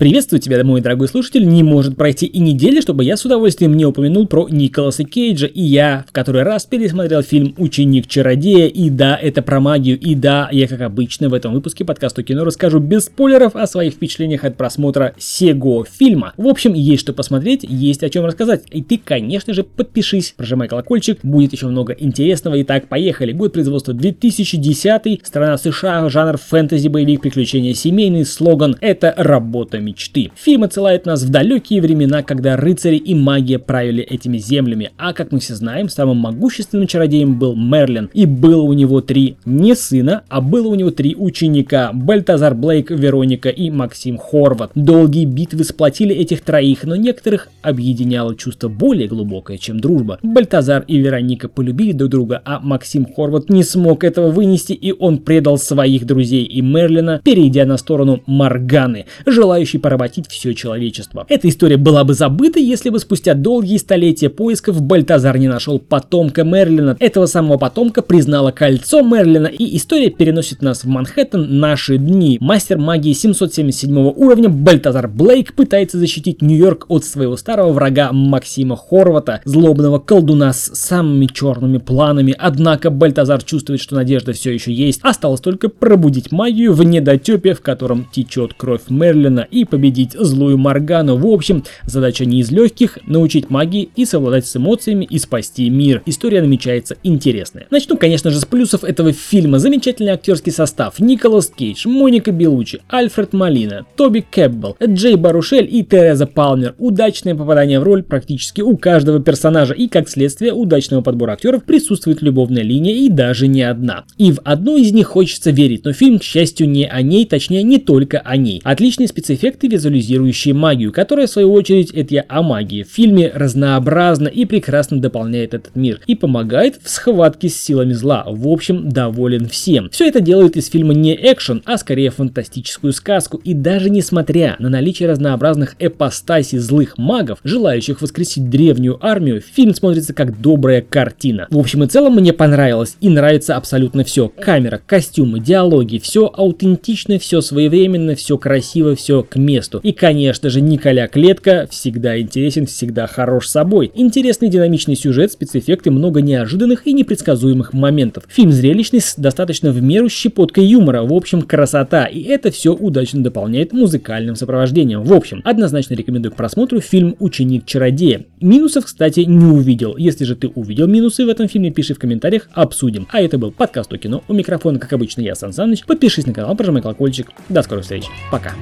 Приветствую тебя, мой дорогой слушатель. Не может пройти и недели, чтобы я с удовольствием не упомянул про Николаса Кейджа. И я в который раз пересмотрел фильм «Ученик-чародея». И да, это про магию. И да, я, как обычно, в этом выпуске подкаста кино расскажу без спойлеров о своих впечатлениях от просмотра сего фильма. В общем, есть что посмотреть, есть о чем рассказать. И ты, конечно же, подпишись, прожимай колокольчик, будет еще много интересного. Итак, поехали. Год производства 2010, страна США, жанр фэнтези, боевик, приключения, семейный слоган «Это работа мечты». Фильм отсылает нас в далекие времена, когда рыцари и магия правили этими землями, а как мы все знаем, самым могущественным чародеем был Мерлин, и было у него три не сына, а было у него три ученика – Бальтазар Блейк, Вероника и Максим Хорват. Долгие битвы сплотили этих троих, но некоторых объединяло чувство более глубокое, чем дружба. Бальтазар и Вероника полюбили друг друга, а Максим Хорват не смог этого вынести, и он предал своих друзей и Мерлина, перейдя на сторону Марганы, желающей поработить все человечество. Эта история была бы забыта, если бы спустя долгие столетия поисков Бальтазар не нашел потомка Мерлина. Этого самого потомка признало кольцо Мерлина, и история переносит нас в Манхэттен наши дни. Мастер магии 777 уровня Бальтазар Блейк пытается защитить Нью-Йорк от своего старого врага Максима Хорвата, злобного колдуна с самыми черными планами. Однако Бальтазар чувствует, что надежда все еще есть. Осталось только пробудить магию в недотепе, в котором течет кровь Мерлина, и победить злую Моргану. В общем, задача не из легких, научить магии и совладать с эмоциями и спасти мир. История намечается интересная. Начну, конечно же, с плюсов этого фильма. Замечательный актерский состав. Николас Кейдж, Моника Белучи, Альфред Малина, Тоби Кэпбелл, Джей Барушель и Тереза Палмер. Удачное попадание в роль практически у каждого персонажа и, как следствие удачного подбора актеров, присутствует любовная линия и даже не одна. И в одну из них хочется верить, но фильм, к счастью, не о ней, точнее не только о ней. Отличные спецэффекты, визуализирующие магию, которая в свою очередь это о магии. В фильме разнообразно и прекрасно дополняет этот мир и помогает в схватке с силами зла. В общем, доволен всем. Все это делает из фильма не экшен, а скорее фантастическую сказку. И даже несмотря на наличие разнообразных эпостасий злых магов, желающих воскресить древнюю армию, фильм смотрится как добрая картина. В общем и целом мне понравилось и нравится абсолютно все. Камера, костюмы, диалоги, все аутентично, все своевременно, все красиво, все к месту. И конечно же Николя Клетка всегда интересен, всегда хорош собой. Интересный динамичный сюжет, спецэффекты, много неожиданных и непредсказуемых моментов. Фильм зрелищный с достаточно в меру щепоткой юмора, в общем красота. И это все удачно дополняет музыкальным сопровождением. В общем, однозначно рекомендую к просмотру фильм «Ученик-чародея». Минусов, кстати, не увидел. Если же ты увидел минусы в этом фильме, пиши в комментариях, обсудим. А это был подкаст о кино. У микрофона, как обычно, я, Сан Саныч. Подпишись на канал, прожимай колокольчик. До скорых встреч. Пока.